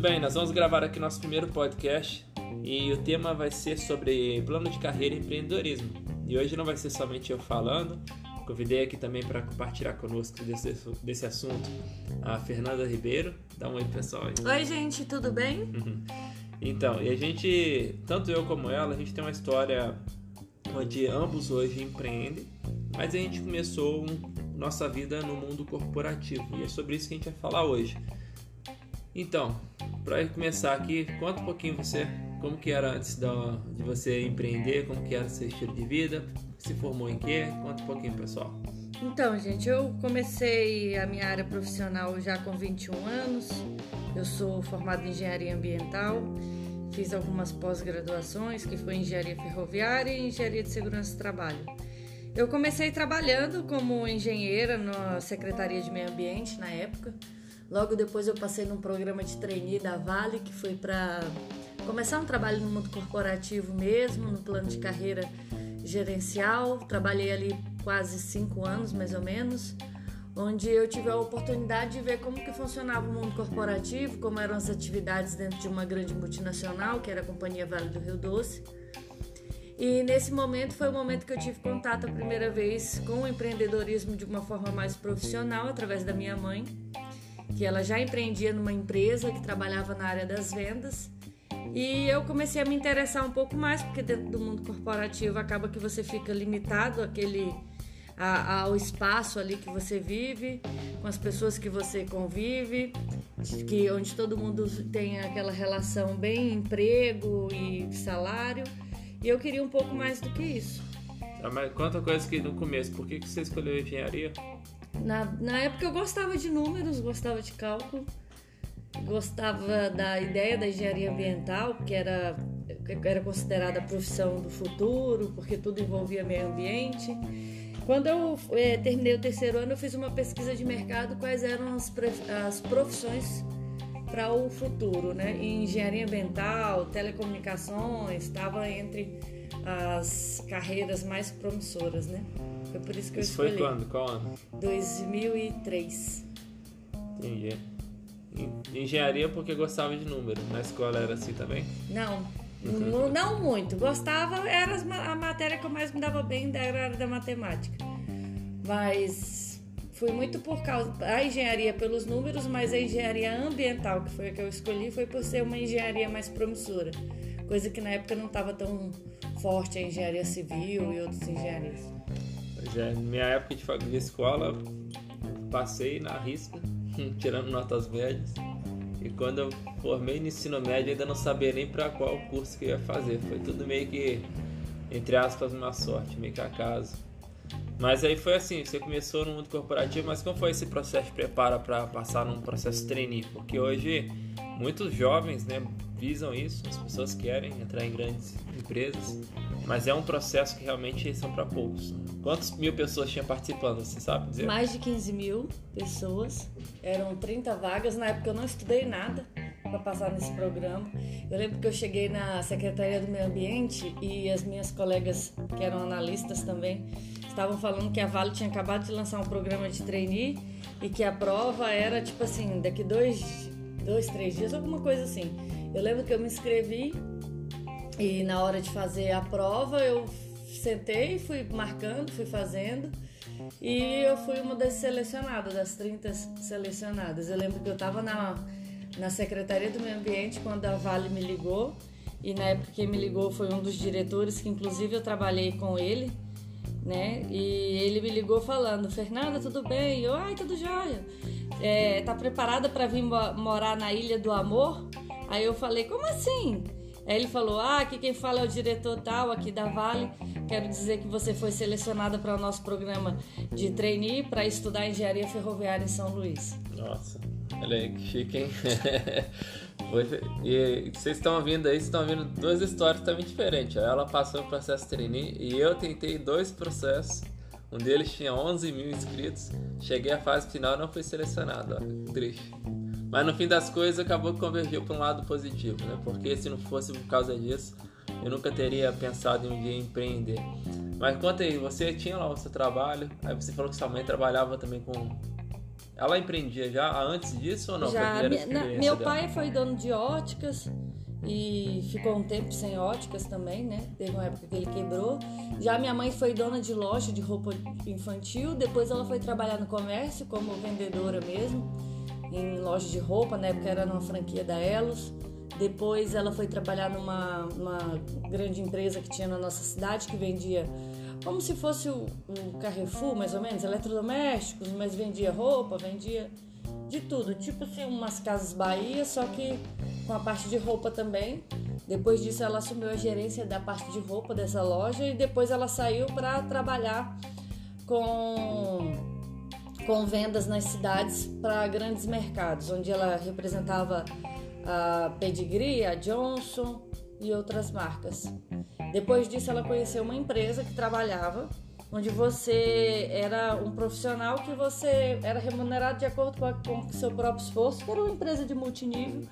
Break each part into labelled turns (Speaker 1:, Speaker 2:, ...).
Speaker 1: Muito bem, nós vamos gravar aqui nosso primeiro podcast e o tema vai ser sobre plano de carreira e empreendedorismo. E hoje não vai ser somente eu falando, convidei aqui também para compartilhar conosco desse, desse assunto a Fernanda Ribeiro. Dá um oi pessoal.
Speaker 2: Oi, gente, tudo bem?
Speaker 1: Uhum. Então, e a gente, tanto eu como ela, a gente tem uma história onde ambos hoje empreendem, mas a gente começou um, nossa vida no mundo corporativo e é sobre isso que a gente vai falar hoje. Então, para começar aqui, conta um pouquinho você, como que era antes da, de você empreender, como que era seu estilo de vida, se formou em quê? Conta um pouquinho, pessoal.
Speaker 2: Então, gente, eu comecei a minha área profissional já com 21 anos. Eu sou formada em engenharia ambiental, fiz algumas pós-graduações, que foi engenharia ferroviária e engenharia de segurança do trabalho. Eu comecei trabalhando como engenheira na Secretaria de Meio Ambiente na época. Logo depois eu passei num programa de trainee da Vale, que foi para começar um trabalho no mundo corporativo mesmo, no plano de carreira gerencial. Trabalhei ali quase cinco anos, mais ou menos, onde eu tive a oportunidade de ver como que funcionava o mundo corporativo, como eram as atividades dentro de uma grande multinacional, que era a Companhia Vale do Rio Doce. E nesse momento foi o momento que eu tive contato a primeira vez com o empreendedorismo de uma forma mais profissional, através da minha mãe que ela já empreendia numa empresa que trabalhava na área das vendas. E eu comecei a me interessar um pouco mais, porque dentro do mundo corporativo acaba que você fica limitado àquele, a, ao espaço ali que você vive, com as pessoas que você convive, que onde todo mundo tem aquela relação bem emprego e salário. E eu queria um pouco mais do que isso.
Speaker 1: Ah, mas conta coisa que no começo, por que, que você escolheu engenharia?
Speaker 2: Na, na época eu gostava de números, gostava de cálculo, gostava da ideia da engenharia ambiental, que era, era considerada a profissão do futuro, porque tudo envolvia meio ambiente. Quando eu é, terminei o terceiro ano, eu fiz uma pesquisa de mercado quais eram as, as profissões para o futuro, né? Em engenharia ambiental, telecomunicações, estava entre as carreiras mais promissoras, né? Foi por isso que eu
Speaker 1: isso
Speaker 2: escolhi.
Speaker 1: foi quando? Qual ano?
Speaker 2: 2003.
Speaker 1: Entendi. Engenharia porque gostava de número. Na escola era assim também?
Speaker 2: Não. Não, não muito. Gostava, era a matéria que eu mais me dava bem da área da matemática. Mas fui muito por causa a engenharia pelos números, mas a engenharia ambiental, que foi a que eu escolhi, foi por ser uma engenharia mais promissora. Coisa que na época não estava tão forte a engenharia civil e outras engenharias.
Speaker 1: Pois é, minha época de, escola, passei na risca, tirando notas médias. E quando eu formei no ensino médio, ainda não sabia nem para qual curso que ia fazer. Foi tudo meio que, entre aspas, uma sorte, meio que acaso. Mas aí foi assim, você começou no mundo corporativo, mas como foi esse processo de preparo para passar num processo trainee? Porque hoje muitos jovens, né, visam isso, as pessoas querem entrar em grandes empresas, mas é um processo que realmente são para poucos. Quantas mil pessoas tinham participando, você sabe dizer?
Speaker 2: Mais de 15 mil pessoas, eram 30 vagas, na época eu não estudei nada para passar nesse programa. Eu lembro que eu cheguei na Secretaria do Meio Ambiente e as minhas colegas, que eram analistas também, estavam falando que a Vale tinha acabado de lançar um programa de trainee e que a prova era tipo assim, daqui dois, dois três dias, alguma coisa assim. Eu lembro que eu me inscrevi e na hora de fazer a prova eu sentei, fui marcando, fui fazendo e eu fui uma das selecionadas, das 30 selecionadas. Eu lembro que eu estava na, na Secretaria do Meio Ambiente quando a Vale me ligou e na época quem me ligou foi um dos diretores que inclusive eu trabalhei com ele né? E ele me ligou falando, Fernanda, tudo bem? Eu, ai, tudo jóia. É, tá preparada para vir morar na Ilha do Amor? Aí eu falei, como assim? Aí ele falou, ah, aqui quem fala é o diretor tal aqui da Vale. Quero dizer que você foi selecionada para o nosso programa de trainee para estudar engenharia ferroviária em São Luís.
Speaker 1: Nossa, olha aí, que chique, hein? E vocês estão ouvindo aí, estão ouvindo duas histórias também diferentes. Ela passou o processo trainee e eu tentei dois processos. Um deles tinha 11 mil inscritos. Cheguei à fase final e não fui selecionado. Ó, triste. Mas no fim das coisas acabou que convergiu para um lado positivo, né? Porque se não fosse por causa disso, eu nunca teria pensado em um dia empreender. Mas conta aí, você tinha lá o seu trabalho, aí você falou que sua mãe trabalhava também com Ela empreendia já antes disso ou não?
Speaker 2: Já. Minha, na, meu dela? pai foi dono de óticas e ficou um tempo sem óticas também, né? Teve uma época que ele quebrou. Já minha mãe foi dona de loja de roupa infantil, depois ela foi trabalhar no comércio como vendedora mesmo, em loja de roupa, na época era numa franquia da Elos. Depois ela foi trabalhar numa, numa grande empresa que tinha na nossa cidade que vendia como se fosse o, o Carrefour, mais ou menos, eletrodomésticos, mas vendia roupa, vendia de tudo, tipo assim, umas casas Bahia, só que com a parte de roupa também. Depois disso, ela assumiu a gerência da parte de roupa dessa loja e depois ela saiu para trabalhar com, com vendas nas cidades para grandes mercados, onde ela representava a Pedigree, a Johnson e outras marcas. Depois disso, ela conheceu uma empresa que trabalhava onde você era um profissional que você era remunerado de acordo com, o seu próprio esforço, que era uma empresa de multinível.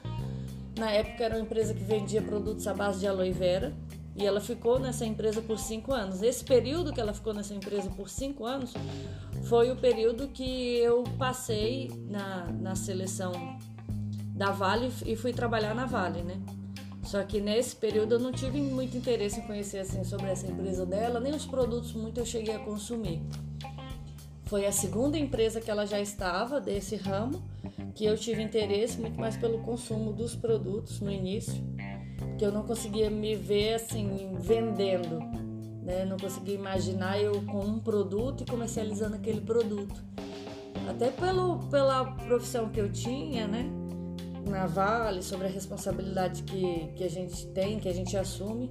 Speaker 2: Na época era uma empresa que vendia produtos à base de aloe vera e ela ficou nessa empresa por cinco anos. Esse período que ela ficou nessa empresa por cinco anos foi o período que eu passei na, na seleção da Vale e fui trabalhar na Vale, né? Só que nesse período eu não tive muito interesse em conhecer assim sobre essa empresa dela, nem os produtos muito eu cheguei a consumir. Foi a segunda empresa que ela já estava desse ramo que eu tive interesse muito mais pelo consumo dos produtos no início, que eu não conseguia me ver assim vendendo, né? Não conseguia imaginar eu com um produto e comercializando aquele produto. Até pelo, pela profissão que eu tinha, né? na Vale, sobre a responsabilidade que, que a gente tem, que a gente assume.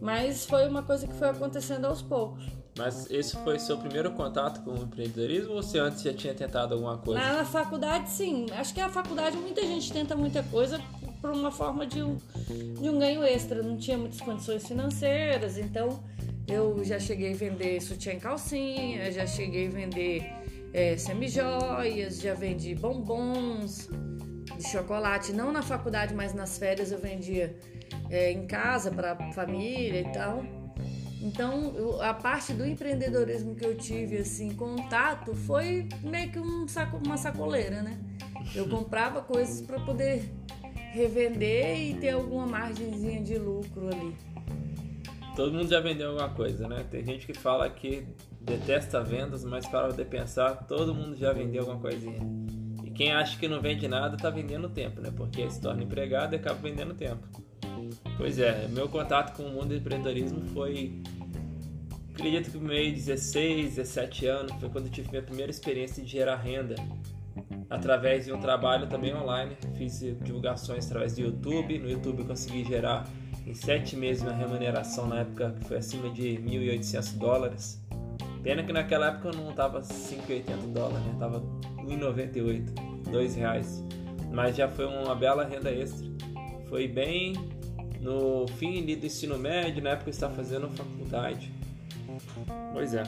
Speaker 2: Mas foi uma coisa que foi acontecendo aos poucos.
Speaker 1: Mas esse foi seu primeiro contato com o empreendedorismo ou você antes já tinha tentado alguma coisa?
Speaker 2: Na, faculdade, sim. Acho que a faculdade muita gente tenta muita coisa por uma forma de um, de um ganho extra. Não tinha muitas condições financeiras, então eu já cheguei a vender sutiã em calcinha, já cheguei a vender é, semijoias, já vendi bombons, de chocolate, não na faculdade, mas nas férias eu vendia é, em casa para família e tal. Então, a parte do empreendedorismo que eu tive, assim, contato, foi meio que um saco, uma sacoleira, né? Eu comprava coisas para poder revender e ter alguma margenzinha de lucro ali.
Speaker 1: Todo mundo já vendeu alguma coisa, né? Tem gente que fala que detesta vendas, mas para de pensar, todo mundo já vendeu alguma coisinha quem acha que não vende nada está vendendo tempo, né? Porque se torna empregado e acaba vendendo tempo. Pois é, meu contato com o mundo do empreendedorismo foi. Acredito que meio 16, 17 anos, foi quando eu tive minha primeira experiência de gerar renda através de um trabalho também online. Fiz divulgações através do YouTube. No YouTube eu consegui gerar em 7 meses uma remuneração na época que foi acima de 1.800 dólares. Pena que naquela época eu não tava 5,80 dólares, né? Tava 1,98, 2 reais. Mas já foi uma bela renda extra. Foi bem no fim do ensino médio, na época que estava fazendo faculdade. Pois é.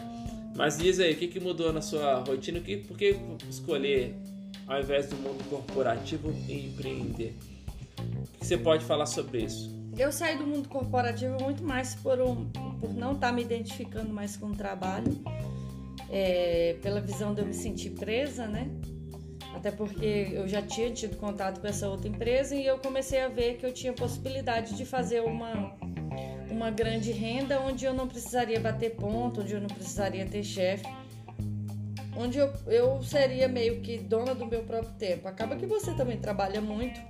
Speaker 1: Mas diz aí, o que, que mudou na sua rotina? Que, por que escolher, ao invés do mundo corporativo, empreender? O que você pode falar sobre isso?
Speaker 2: Eu saí do mundo corporativo muito mais por, um, por não estar tá me identificando mais com o trabalho, é, pela visão de eu me sentir presa, né? Até porque eu já tinha tido contato com essa outra empresa e eu comecei a ver que eu tinha possibilidade de fazer uma, uma grande renda onde eu não precisaria bater ponto, onde eu não precisaria ter chefe, onde eu, eu seria meio que dona do meu próprio tempo. Acaba que você também trabalha muito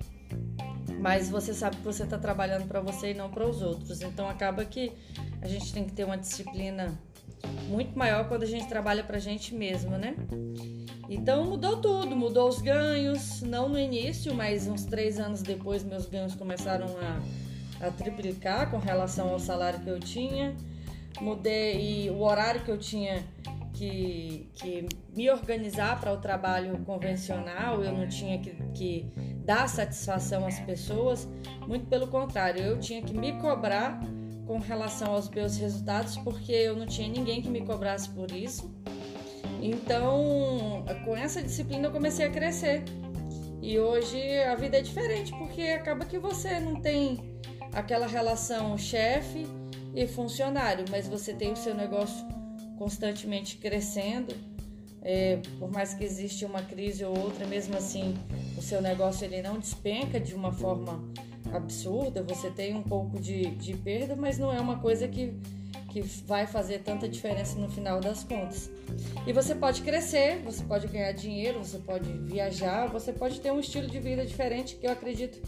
Speaker 2: mas você sabe que você está trabalhando para você e não para os outros. Então acaba que a gente tem que ter uma disciplina muito maior quando a gente trabalha para a gente mesmo, né? Então mudou tudo, mudou os ganhos, não no início, mas uns três anos depois meus ganhos começaram a, a triplicar com relação ao salário que eu tinha. Mudei e o horário que eu tinha que, que me organizar para o trabalho convencional, eu não tinha que, que dar satisfação às pessoas, muito pelo contrário, eu tinha que me cobrar com relação aos meus resultados, porque eu não tinha ninguém que me cobrasse por isso. Então, com essa disciplina eu comecei a crescer. E hoje a vida é diferente, porque acaba que você não tem aquela relação chefe e funcionário, mas você tem o seu negócio constantemente crescendo, é, por mais que exista uma crise ou outra, mesmo assim o seu negócio ele não despenca de uma forma absurda, você tem um pouco de, de perda, mas não é uma coisa que, que vai fazer tanta diferença no final das contas. E você pode crescer, você pode ganhar dinheiro, você pode viajar, você pode ter um estilo de vida diferente que eu acredito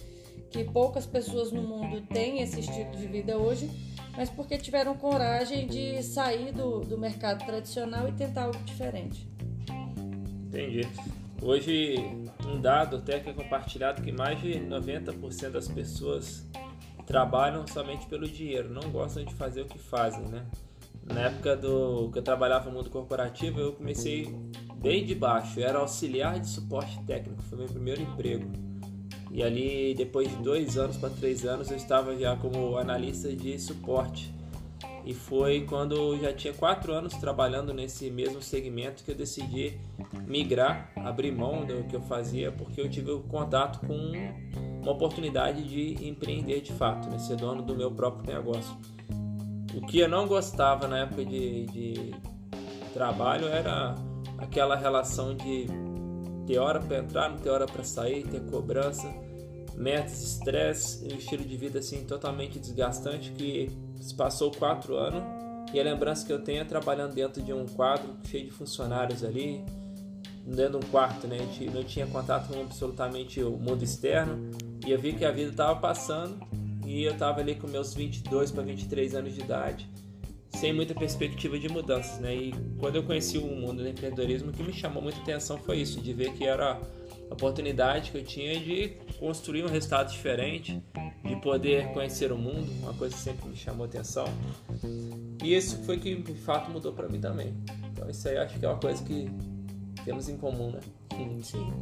Speaker 2: que poucas pessoas no mundo têm esse estilo de vida hoje, mas porque tiveram coragem de sair do, do mercado tradicional e tentar algo diferente.
Speaker 1: Entendi. Hoje, um dado até que é compartilhado que mais de 90% das pessoas trabalham somente pelo dinheiro, não gostam de fazer o que fazem, né? Na época do que eu trabalhava no mundo corporativo, eu comecei bem de baixo, eu era auxiliar de suporte técnico, foi meu primeiro emprego. E ali, depois de dois anos para três anos, eu estava já como analista de suporte. E foi quando eu já tinha quatro anos trabalhando nesse mesmo segmento que eu decidi migrar, abrir mão do que eu fazia, porque eu tive contato com uma oportunidade de empreender de fato, né? ser dono do meu próprio negócio. O que eu não gostava na época de, de trabalho era aquela relação de ter hora para entrar, não ter hora para sair, ter cobrança, metas, estresse um estilo de vida assim totalmente desgastante que se passou quatro anos. E a lembrança que eu tenho é trabalhando dentro de um quadro cheio de funcionários ali, dentro de um quarto, né? A gente não tinha contato com absolutamente o mundo externo. E eu vi que a vida estava passando e eu estava ali com meus 22 para 23 anos de idade sem muita perspectiva de mudanças, né? E quando eu conheci o mundo do empreendedorismo, o que me chamou muita atenção foi isso, de ver que era a oportunidade que eu tinha de construir um resultado diferente, de poder conhecer o mundo, uma coisa que sempre me chamou atenção. E isso foi que de fato mudou para mim também. Então isso aí acho que é uma coisa que temos em comum, né?
Speaker 2: Sim.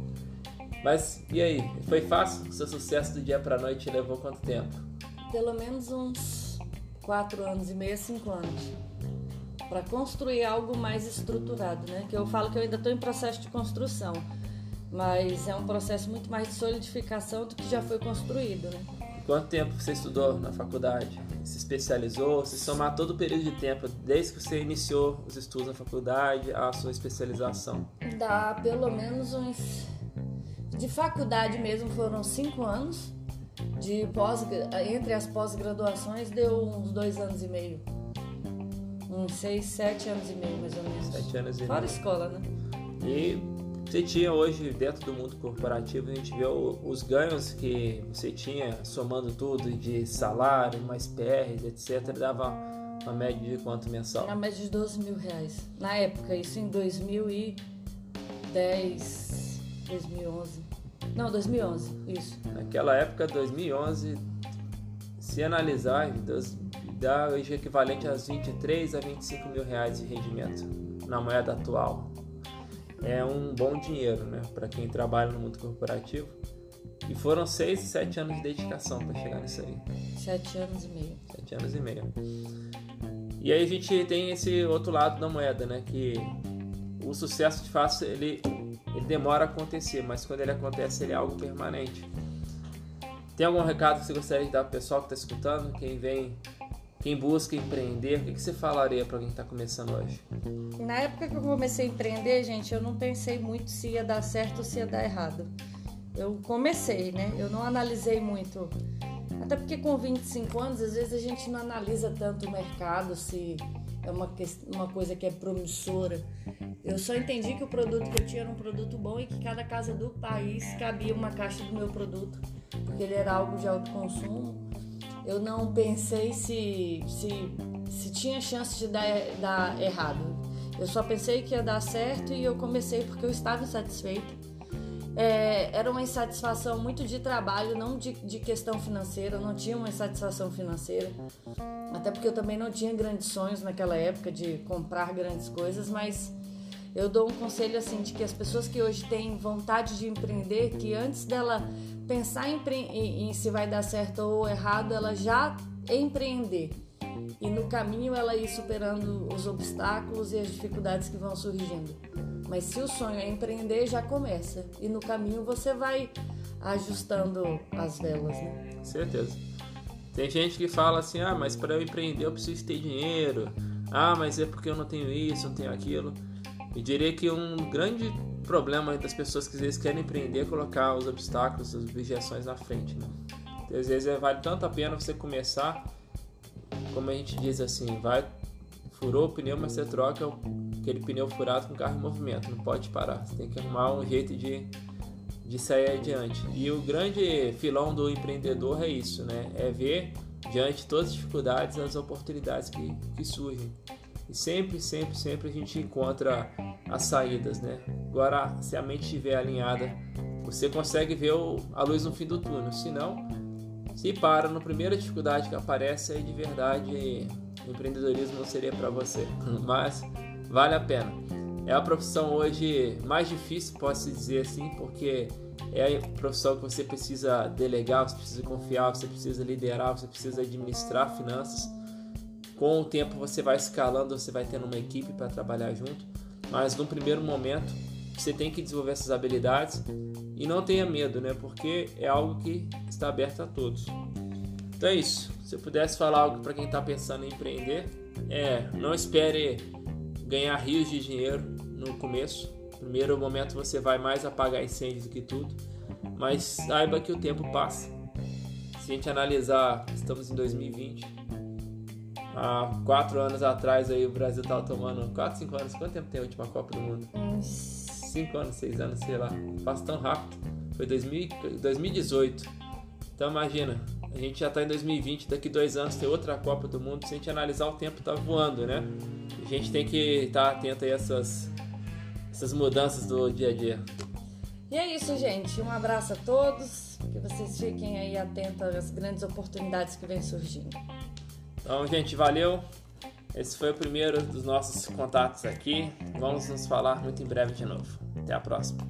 Speaker 1: Mas e aí? Foi fácil? O seu sucesso do dia para noite levou quanto tempo?
Speaker 2: Pelo menos uns quatro anos e meio, cinco anos, para construir algo mais estruturado, né? Que eu falo que eu ainda estou em processo de construção, mas é um processo muito mais de solidificação do que já foi construído, né?
Speaker 1: Quanto tempo você estudou na faculdade? Se especializou? Se somar todo o período de tempo, desde que você iniciou os estudos na faculdade, a sua especialização?
Speaker 2: Dá pelo menos uns. De faculdade mesmo foram cinco anos de pós, entre as pós-graduações deu uns dois anos e meio. Uns seis, sete anos e meio, mais ou menos.
Speaker 1: Sete anos e
Speaker 2: Fora
Speaker 1: meio.
Speaker 2: escola, né?
Speaker 1: E você tinha hoje, dentro do mundo corporativo, a gente vê os ganhos que você tinha, somando tudo, de salário, mais PRs, etc., dava uma média de quanto mensal?
Speaker 2: Uma média de 12 mil reais. Na época, isso em 2010, 2011. Não, 2011, isso.
Speaker 1: Naquela época, 2011, se analisar, dá hoje equivalente a 23 a 25 mil reais de rendimento na moeda atual. É um bom dinheiro, né, para quem trabalha no mundo corporativo. E foram 6, 7 anos de dedicação para chegar nisso aí.
Speaker 2: 7 anos e meio.
Speaker 1: 7 anos e meio. E aí a gente tem esse outro lado da moeda, né, que o sucesso de fato ele ele demora a acontecer, mas quando ele acontece, ele é algo permanente. Tem algum recado que você gostaria de dar para o pessoal que está escutando? Quem vem, quem busca empreender, o que, que você falaria para alguém que está começando hoje?
Speaker 2: Na época que eu comecei a empreender, gente, eu não pensei muito se ia dar certo ou se ia dar errado. Eu comecei, né? Eu não analisei muito. Até porque com 25 anos, às vezes a gente não analisa tanto o mercado, se é uma, uma coisa que é promissora. Eu só entendi que o produto que eu tinha era um produto bom e que cada casa do país cabia uma caixa do meu produto, porque ele era algo de alto consumo. Eu não pensei se, se, se tinha chance de dar, dar errado. Eu só pensei que ia dar certo e eu comecei porque eu estava insatisfeita. É, era uma insatisfação muito de trabalho, não de, de questão financeira, eu não tinha uma insatisfação financeira. Até porque eu também não tinha grandes sonhos naquela época de comprar grandes coisas, mas eu dou um conselho assim de que as pessoas que hoje têm vontade de empreender, que antes dela pensar em, em, em se vai dar certo ou errado, ela já empreender. E no caminho ela ir superando os obstáculos e as dificuldades que vão surgindo. Mas se o sonho é empreender, já começa. E no caminho você vai ajustando as velas, né?
Speaker 1: Certeza. Tem gente que fala assim: ah, mas para eu empreender eu preciso ter dinheiro. Ah, mas é porque eu não tenho isso, não tenho aquilo. Eu diria que um grande problema das pessoas que às vezes querem empreender é colocar os obstáculos, as objeções na frente. Né? Às vezes é, vale tanto a pena você começar, como a gente diz assim, vai, furou o pneu, mas você troca aquele pneu furado com o carro em movimento, não pode parar. Você tem que arrumar um jeito de, de sair adiante. E o grande filão do empreendedor é isso, né? É ver diante de todas as dificuldades as oportunidades que, que surgem. E sempre, sempre, sempre a gente encontra as saídas, né? Agora, se a mente estiver alinhada, você consegue ver a luz no fim do túnel. Se não, se para na primeira dificuldade que aparece, aí de verdade o empreendedorismo não seria para você. Mas vale a pena. É a profissão hoje mais difícil, posso dizer assim, porque é a profissão que você precisa delegar, você precisa confiar, você precisa liderar, você precisa administrar finanças. Com o tempo você vai escalando, você vai tendo uma equipe para trabalhar junto, mas no primeiro momento você tem que desenvolver essas habilidades e não tenha medo, né? Porque é algo que está aberto a todos. Então é isso. Se eu pudesse falar algo para quem está pensando em empreender, é não espere ganhar rios de dinheiro no começo. Primeiro momento você vai mais apagar incêndios do que tudo, mas saiba que o tempo passa. Se a gente analisar, estamos em 2020. Há quatro anos atrás aí o Brasil estava tomando. Quatro, cinco anos. Quanto tempo tem a última Copa do Mundo? Cinco anos, seis anos, sei lá. Passa tão rápido. Foi 2000, 2018. Então imagina, a gente já está em 2020, daqui dois anos tem outra Copa do Mundo. Se a gente analisar o tempo, tá voando, né? A gente tem que estar tá atento a essas, essas mudanças do dia a dia.
Speaker 2: E é isso, gente. Um abraço a todos. Que vocês fiquem aí atentos às grandes oportunidades que vêm surgindo.
Speaker 1: Então, gente, valeu. Esse foi o primeiro dos nossos contatos aqui. Vamos nos falar muito em breve de novo. Até a próxima.